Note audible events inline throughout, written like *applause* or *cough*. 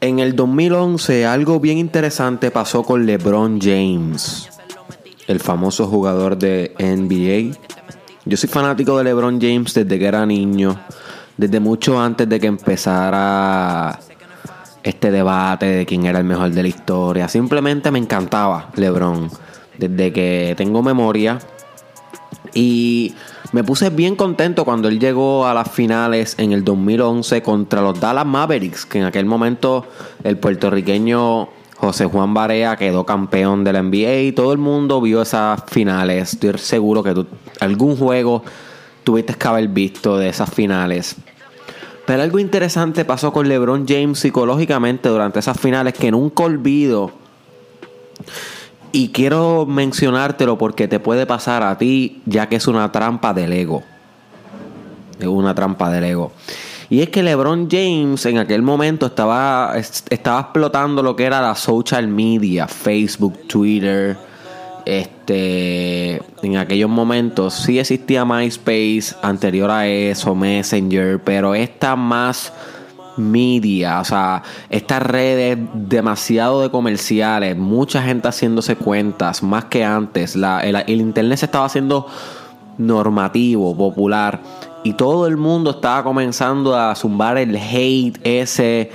En el 2011 algo bien interesante pasó con LeBron James, el famoso jugador de NBA. Yo soy fanático de LeBron James desde que era niño, desde mucho antes de que empezara este debate de quién era el mejor de la historia. Simplemente me encantaba LeBron desde que tengo memoria. Y me puse bien contento cuando él llegó a las finales en el 2011 contra los Dallas Mavericks, que en aquel momento el puertorriqueño José Juan Barea quedó campeón de la NBA y todo el mundo vio esas finales. Estoy seguro que tú, algún juego tuviste que haber visto de esas finales. Pero algo interesante pasó con LeBron James psicológicamente durante esas finales que nunca olvido. Y quiero mencionártelo porque te puede pasar a ti, ya que es una trampa del ego. Es una trampa del ego. Y es que LeBron James en aquel momento estaba, estaba explotando lo que era la social media, Facebook, Twitter. Este, en aquellos momentos sí existía MySpace anterior a eso, Messenger, pero esta más media, o sea, estas redes demasiado de comerciales, mucha gente haciéndose cuentas, más que antes, la, el, el internet se estaba haciendo normativo, popular, y todo el mundo estaba comenzando a zumbar el hate ese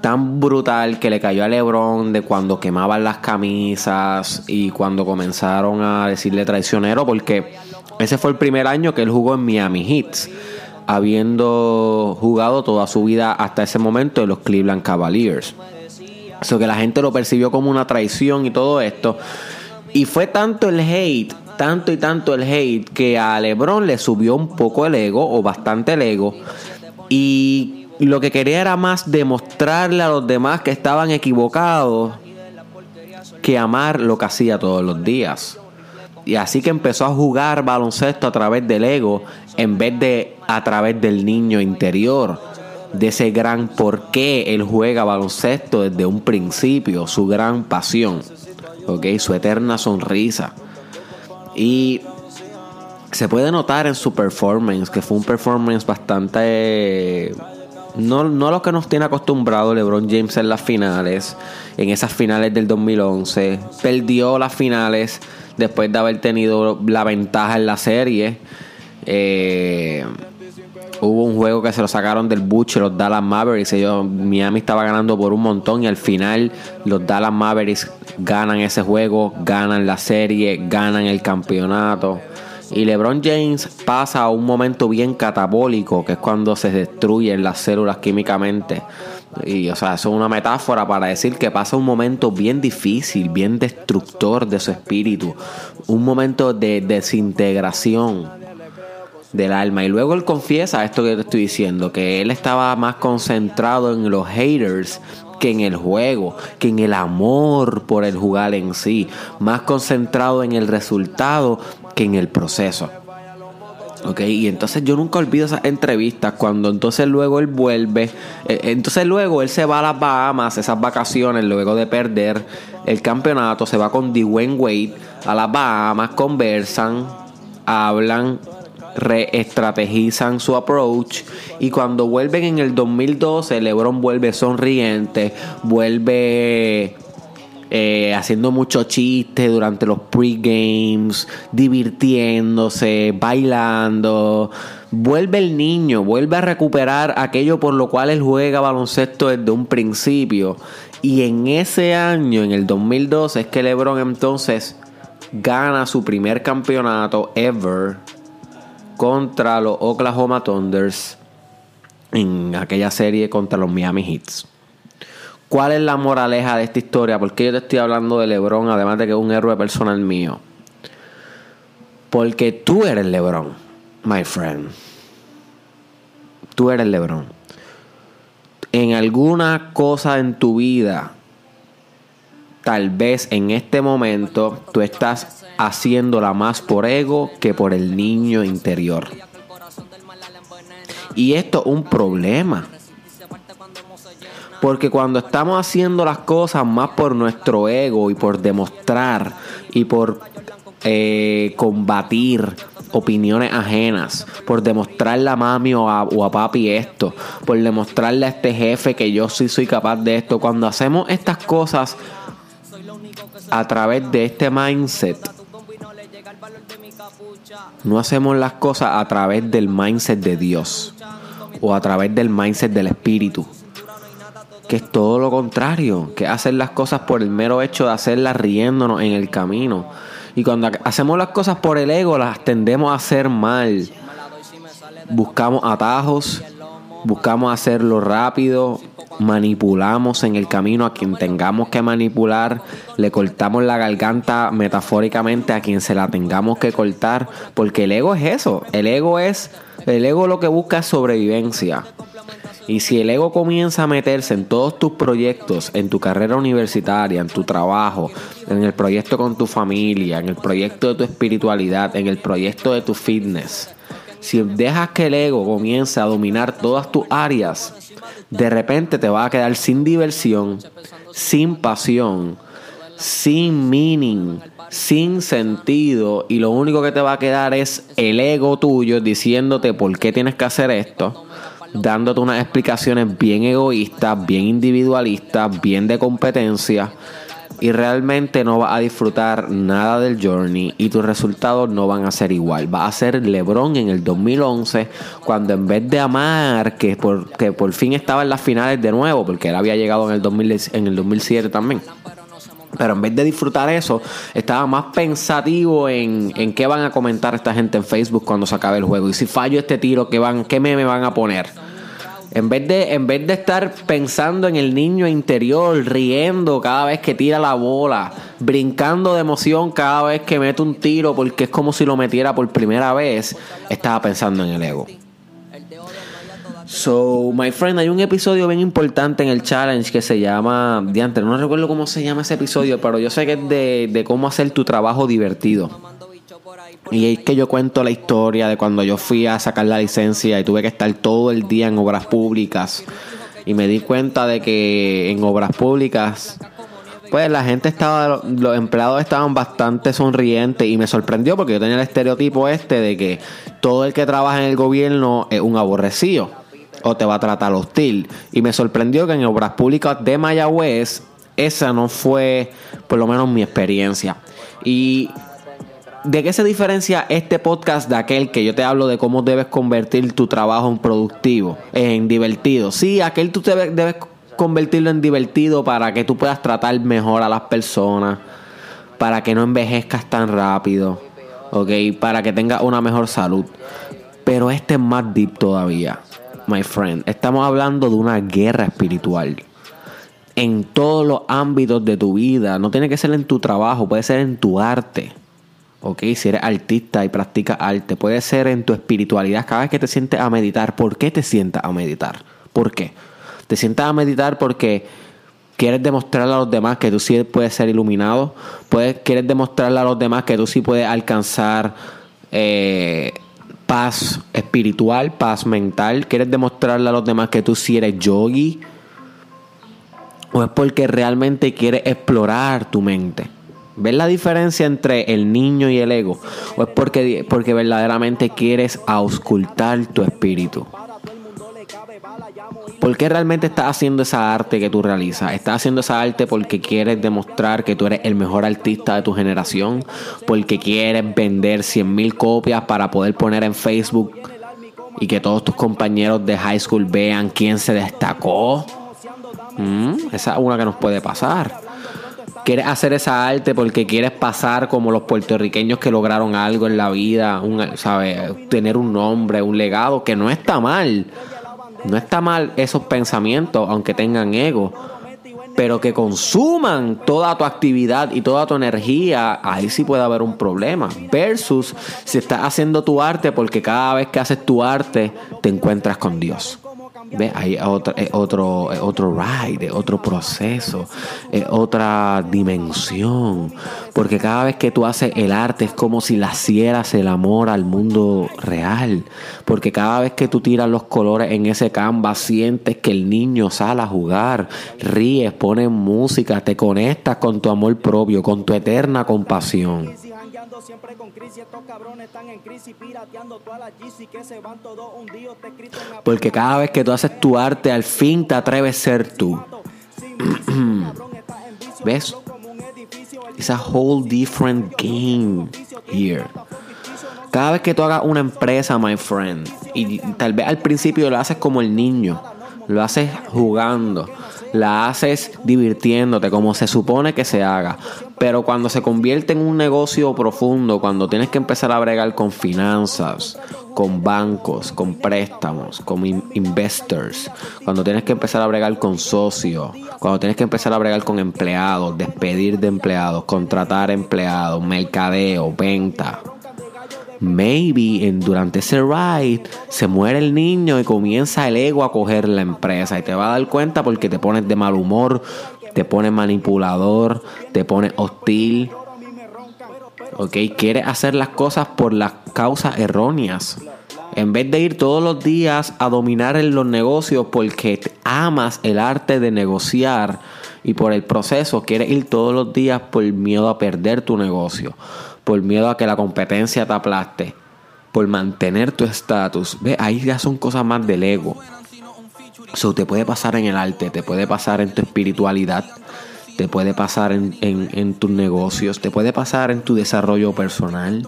tan brutal que le cayó a LeBron de cuando quemaban las camisas y cuando comenzaron a decirle traicionero, porque ese fue el primer año que él jugó en Miami Heat habiendo jugado toda su vida hasta ese momento en los Cleveland Cavaliers. Eso que la gente lo percibió como una traición y todo esto. Y fue tanto el hate, tanto y tanto el hate, que a LeBron le subió un poco el ego, o bastante el ego. Y lo que quería era más demostrarle a los demás que estaban equivocados que amar lo que hacía todos los días. Y así que empezó a jugar baloncesto a través del ego en vez de a través del niño interior. De ese gran por qué él juega baloncesto desde un principio, su gran pasión, ¿ok? Su eterna sonrisa. Y se puede notar en su performance, que fue un performance bastante no, no lo que nos tiene acostumbrado LeBron James en las finales, en esas finales del 2011. Perdió las finales después de haber tenido la ventaja en la serie. Eh, hubo un juego que se lo sacaron del buche los Dallas Mavericks. Ellos, Miami estaba ganando por un montón y al final los Dallas Mavericks ganan ese juego, ganan la serie, ganan el campeonato. Y LeBron James pasa a un momento bien catabólico, que es cuando se destruyen las células químicamente. Y, o sea, eso es una metáfora para decir que pasa un momento bien difícil, bien destructor de su espíritu. Un momento de desintegración del alma. Y luego él confiesa esto que te estoy diciendo, que él estaba más concentrado en los haters que en el juego, que en el amor por el jugar en sí, más concentrado en el resultado que en el proceso. Ok, y entonces yo nunca olvido esas entrevistas cuando entonces luego él vuelve, eh, entonces luego él se va a las Bahamas, esas vacaciones, luego de perder el campeonato, se va con Dwayne Wade a las Bahamas, conversan, hablan, reestrategizan su approach y cuando vuelven en el 2012 LeBron vuelve sonriente, vuelve eh, haciendo mucho chiste durante los pre-games, divirtiéndose, bailando. Vuelve el niño, vuelve a recuperar aquello por lo cual él juega baloncesto desde un principio. Y en ese año, en el 2012, es que LeBron entonces gana su primer campeonato ever contra los Oklahoma Thunders en aquella serie contra los Miami Heats. ¿Cuál es la moraleja de esta historia? ¿Por qué yo te estoy hablando de Lebron, además de que es un héroe personal mío? Porque tú eres Lebron, my friend. Tú eres Lebron. En alguna cosa en tu vida, tal vez en este momento, tú estás haciéndola más por ego que por el niño interior. Y esto es un problema. Porque cuando estamos haciendo las cosas más por nuestro ego y por demostrar y por eh, combatir opiniones ajenas, por demostrarle a mami o a, o a papi esto, por demostrarle a este jefe que yo sí soy capaz de esto. Cuando hacemos estas cosas a través de este mindset, no hacemos las cosas a través del mindset de Dios o a través del mindset del Espíritu. Que es todo lo contrario, que hacer las cosas por el mero hecho de hacerlas riéndonos en el camino. Y cuando hacemos las cosas por el ego, las tendemos a hacer mal. Buscamos atajos, buscamos hacerlo rápido, manipulamos en el camino a quien tengamos que manipular, le cortamos la garganta metafóricamente a quien se la tengamos que cortar, porque el ego es eso, el ego es, el ego lo que busca es sobrevivencia. Y si el ego comienza a meterse en todos tus proyectos, en tu carrera universitaria, en tu trabajo, en el proyecto con tu familia, en el proyecto de tu espiritualidad, en el proyecto de tu fitness, si dejas que el ego comience a dominar todas tus áreas, de repente te va a quedar sin diversión, sin pasión, sin meaning, sin sentido y lo único que te va a quedar es el ego tuyo diciéndote por qué tienes que hacer esto, dándote unas explicaciones bien egoístas, bien individualistas, bien de competencia y realmente no vas a disfrutar nada del journey y tus resultados no van a ser igual. Va a ser LeBron en el 2011 cuando en vez de amar que por, que por fin estaba en las finales de nuevo, porque él había llegado en el, 2000, en el 2007 también. Pero en vez de disfrutar eso, estaba más pensativo en, en qué van a comentar esta gente en Facebook cuando se acabe el juego. Y si fallo este tiro, ¿qué, van, qué me van a poner? En vez, de, en vez de estar pensando en el niño interior, riendo cada vez que tira la bola, brincando de emoción cada vez que mete un tiro porque es como si lo metiera por primera vez, estaba pensando en el ego. So, my friend, hay un episodio bien importante en el challenge que se llama. Diante, no recuerdo cómo se llama ese episodio, pero yo sé que es de, de cómo hacer tu trabajo divertido. Y es que yo cuento la historia de cuando yo fui a sacar la licencia y tuve que estar todo el día en obras públicas. Y me di cuenta de que en obras públicas, pues la gente estaba, los empleados estaban bastante sonrientes y me sorprendió porque yo tenía el estereotipo este de que todo el que trabaja en el gobierno es un aborrecido o te va a tratar hostil. Y me sorprendió que en obras públicas de Mayagüez esa no fue por lo menos mi experiencia. Y ¿De qué se diferencia este podcast de aquel que yo te hablo de cómo debes convertir tu trabajo en productivo, en divertido? Sí, aquel tú debes convertirlo en divertido para que tú puedas tratar mejor a las personas, para que no envejezcas tan rápido, ¿ok? Para que tengas una mejor salud. Pero este es más deep todavía, my friend. Estamos hablando de una guerra espiritual en todos los ámbitos de tu vida. No tiene que ser en tu trabajo, puede ser en tu arte ¿ok? Si eres artista y practicas arte, puede ser en tu espiritualidad, cada vez que te sientes a meditar, ¿por qué te sientas a meditar? ¿Por qué? Te sientas a meditar porque quieres demostrarle a los demás que tú sí puedes ser iluminado, puedes, quieres demostrarle a los demás que tú sí puedes alcanzar eh, paz espiritual, paz mental, quieres demostrarle a los demás que tú sí eres yogi, o es porque realmente quieres explorar tu mente. ¿Ves la diferencia entre el niño y el ego? ¿O es porque, porque verdaderamente quieres auscultar tu espíritu? ¿Por qué realmente estás haciendo esa arte que tú realizas? ¿Estás haciendo esa arte porque quieres demostrar que tú eres el mejor artista de tu generación? ¿Porque quieres vender 100.000 copias para poder poner en Facebook y que todos tus compañeros de high school vean quién se destacó? Mm, esa es una que nos puede pasar quieres hacer esa arte porque quieres pasar como los puertorriqueños que lograron algo en la vida, un, tener un nombre, un legado, que no está mal. No está mal esos pensamientos, aunque tengan ego. Pero que consuman toda tu actividad y toda tu energía, ahí sí puede haber un problema. Versus si estás haciendo tu arte porque cada vez que haces tu arte te encuentras con Dios. ¿Ves? Hay otro, otro, otro ride, otro proceso, otra dimensión. Porque cada vez que tú haces el arte es como si le hicieras el amor al mundo real. Porque cada vez que tú tiras los colores en ese canvas, sientes que el niño sale a jugar, ríes, pones música, te conectas con tu amor propio, con tu eterna compasión. Siempre con crisis. Estos cabrones están en crisis, pirateando todas las GC que se van todos hundidos. Te escrito en la Porque cada vez que tú haces tu arte, al fin te atreves a ser tú. *clears throat* ¿Ves? It's a whole different game here. Cada vez que tú hagas una empresa, my friend, y tal vez al principio lo haces como el niño, lo haces jugando, la haces divirtiéndote como se supone que se haga. Pero cuando se convierte en un negocio profundo, cuando tienes que empezar a bregar con finanzas, con bancos, con préstamos, con investors, cuando tienes que empezar a bregar con socios, cuando tienes que empezar a bregar con empleados, despedir de empleados, contratar empleados, mercadeo, venta. Maybe en, durante ese ride se muere el niño y comienza el ego a coger la empresa y te va a dar cuenta porque te pones de mal humor, te pones manipulador, te pones hostil, ¿ok? Quieres hacer las cosas por las causas erróneas. En vez de ir todos los días a dominar en los negocios porque amas el arte de negociar y por el proceso, quieres ir todos los días por miedo a perder tu negocio, por miedo a que la competencia te aplaste, por mantener tu estatus. Ve, ahí ya son cosas más del ego. Eso te puede pasar en el arte, te puede pasar en tu espiritualidad, te puede pasar en, tus negocios, te puede pasar en tu desarrollo personal.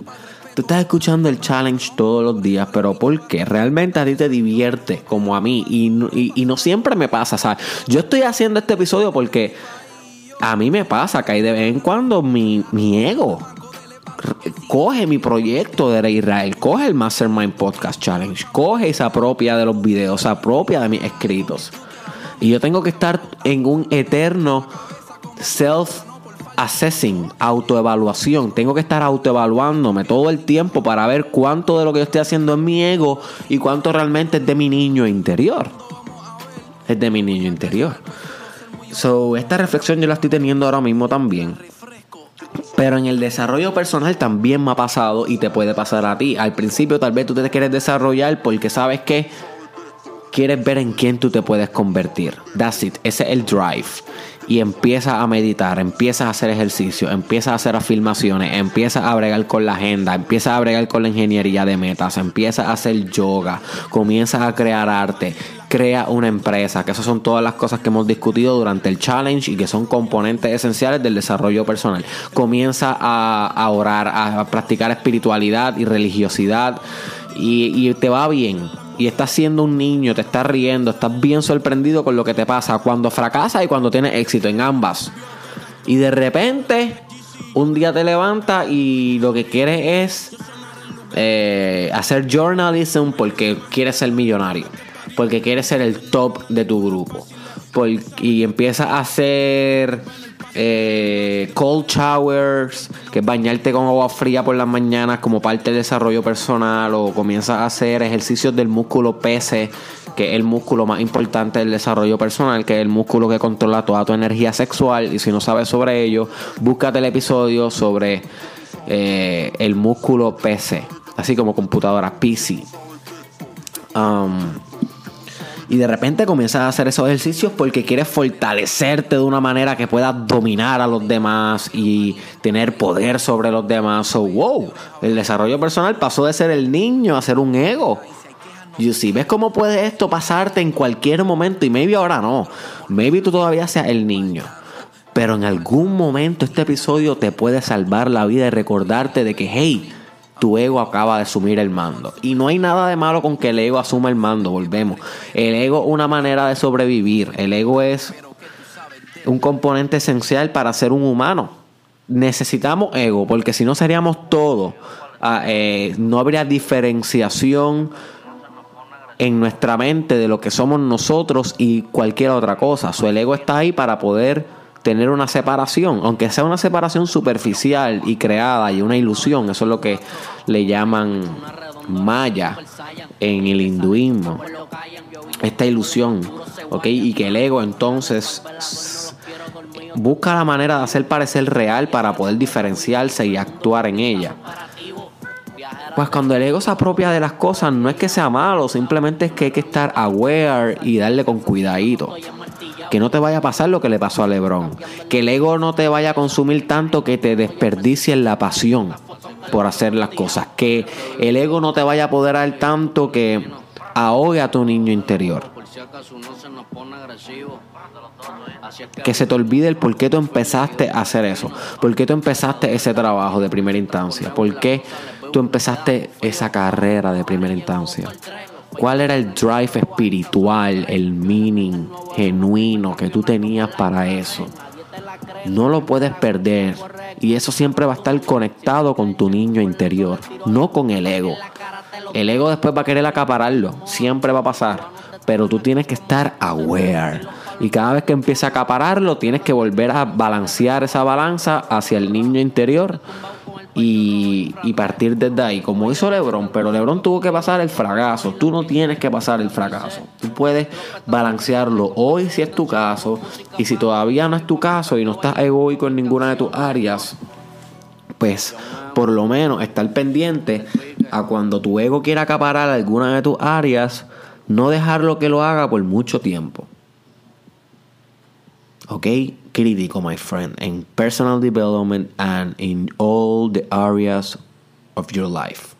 Tú estás escuchando el challenge todos los días, pero ¿por qué? Realmente a ti te divierte, como a mí, y, no siempre me pasa, ¿sabes? Yo estoy haciendo este episodio porque a mí me pasa que hay de vez en cuando mi, mi ego coge mi proyecto de Israel, coge el Mastermind Podcast Challenge, coge esa propia de los videos, esa propia de mis escritos. Y yo tengo que estar en un eterno self-assessing, autoevaluación. Tengo que estar autoevaluándome todo el tiempo para ver cuánto de lo que yo estoy haciendo es mi ego y cuánto realmente es de mi niño interior. Es de mi niño interior. So, esta reflexión yo la estoy teniendo ahora mismo también. Pero en el desarrollo personal también me ha pasado y te puede pasar a ti. Al principio tal vez tú te quieres desarrollar porque sabes que quieres ver en quién tú te puedes convertir. That's it. Ese es el drive y empiezas a meditar, empiezas a hacer ejercicio, empiezas a hacer afirmaciones, empiezas a bregar con la agenda, empiezas a bregar con la ingeniería de metas, empiezas a hacer yoga, comienzas a crear arte, crea una empresa, que esas son todas las cosas que hemos discutido durante el challenge y que son componentes esenciales del desarrollo personal. Comienza a, orar, a practicar espiritualidad y religiosidad y, te va bien y estás siendo un niño, te estás riendo, estás bien sorprendido con lo que te pasa cuando fracasas y cuando tienes éxito en ambas. Y de repente, un día te levantas y lo que quieres es eh, hacer journalism porque quieres ser millonario, porque quieres ser el top de tu grupo. y empiezas a hacer eh, cold showers, que es bañarte con agua fría por las mañanas como parte del desarrollo personal, o comienzas a hacer ejercicios del músculo PC, que es el músculo más importante del desarrollo personal, que es el músculo que controla toda tu energía sexual. Y si no sabes sobre ello, búscate el episodio sobre eh, el músculo PC, así como computadora PC. Um, y de repente comienzas a hacer esos ejercicios porque quieres fortalecerte de una manera que puedas dominar a los demás y tener poder sobre los demás. So, wow, el desarrollo personal pasó de ser el niño a ser un ego. Y si ves cómo puede esto pasarte en cualquier momento y maybe ahora no, maybe tú todavía seas el niño. Pero en algún momento este episodio te puede salvar la vida y recordarte de que, hey, tu ego acaba de asumir el mando. Y no hay nada de malo con que el ego asuma el mando, volvemos. El ego es una manera de sobrevivir. El ego es un componente esencial para ser un humano. Necesitamos ego, porque si no seríamos todos. Ah, eh, no habría diferenciación en nuestra mente de lo que somos nosotros y cualquier otra cosa. Su el ego está ahí para poder tener una separación, aunque sea una separación superficial y creada y una ilusión, eso es lo que le llaman maya en el hinduismo, esta ilusión, ¿ok? Y que el ego entonces busca la manera de hacer parecer real para poder diferenciarse y actuar en ella. Pues cuando el ego se apropia de las cosas, no es que sea malo, simplemente es que hay que estar aware y darle con cuidadito que no te vaya a pasar lo que le pasó a Lebron, que el ego no te vaya a consumir tanto que te desperdicie la pasión. por hacer las cosas. Que el ego no te vaya a apoderar tanto que ahogue a tu niño interior. Que se te olvide el por qué tú empezaste a hacer eso. Por qué tú empezaste ese trabajo de primera instancia. Por qué tú empezaste esa carrera de primera instancia. ¿Cuál era el drive espiritual, el meaning genuino que tú tenías para eso? No lo puedes perder. Y eso siempre va a estar conectado con tu niño interior, no con el ego. El ego después va a querer acapararlo, siempre va a pasar. Pero tú tienes que estar aware. Y cada vez que empiece a acapararlo, tienes que volver a balancear esa balanza hacia el niño interior y, partir desde ahí, como hizo Lebron, pero Lebron tuvo que pasar el fracaso, tú no tienes que pasar el fracaso, tú puedes balancearlo hoy si es tu caso, y si todavía no es tu caso y no estás egoico en ninguna de tus áreas, pues por lo menos estar pendiente a cuando tu ego quiera acaparar alguna de tus áreas, no dejarlo que lo haga por mucho tiempo. ¿Ok? Crítico, my friend, en personal development and in all the areas of your life.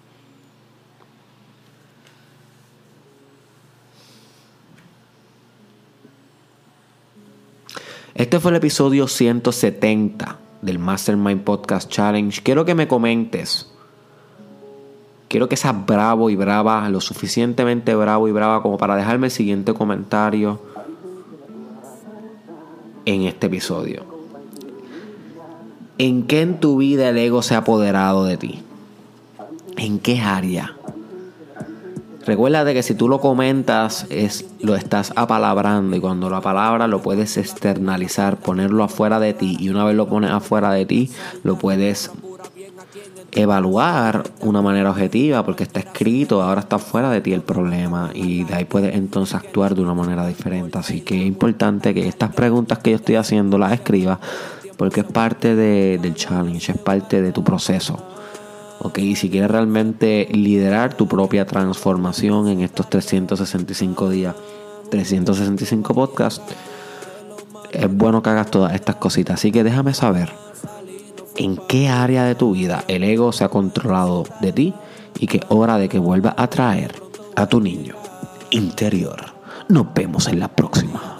Este fue el episodio 170 del Mastermind Podcast Challenge. Quiero que me comentes. Quiero que seas bravo y brava, lo suficientemente bravo y brava como para dejarme el siguiente comentario en este episodio. ¿En qué en tu vida el ego se ha apoderado de ti? ¿En qué área? Recuerda que si tú lo comentas, es, lo estás apalabrando y cuando la palabra lo puedes externalizar, ponerlo afuera de ti y una vez lo pones afuera de ti, lo puedes evaluar una manera objetiva porque está escrito, ahora está fuera de ti el problema y de ahí puedes entonces actuar de una manera diferente. Así que es importante que estas preguntas que yo estoy haciendo las escribas porque es parte del challenge, es parte de tu proceso. Ok, si quieres realmente liderar tu propia transformación en estos 365 días, 365 podcasts, es bueno que hagas todas estas cositas. Así que déjame saber en qué área de tu vida el ego se ha controlado de ti y que hora de que vuelva a traer a tu niño interior. Nos vemos en la próxima.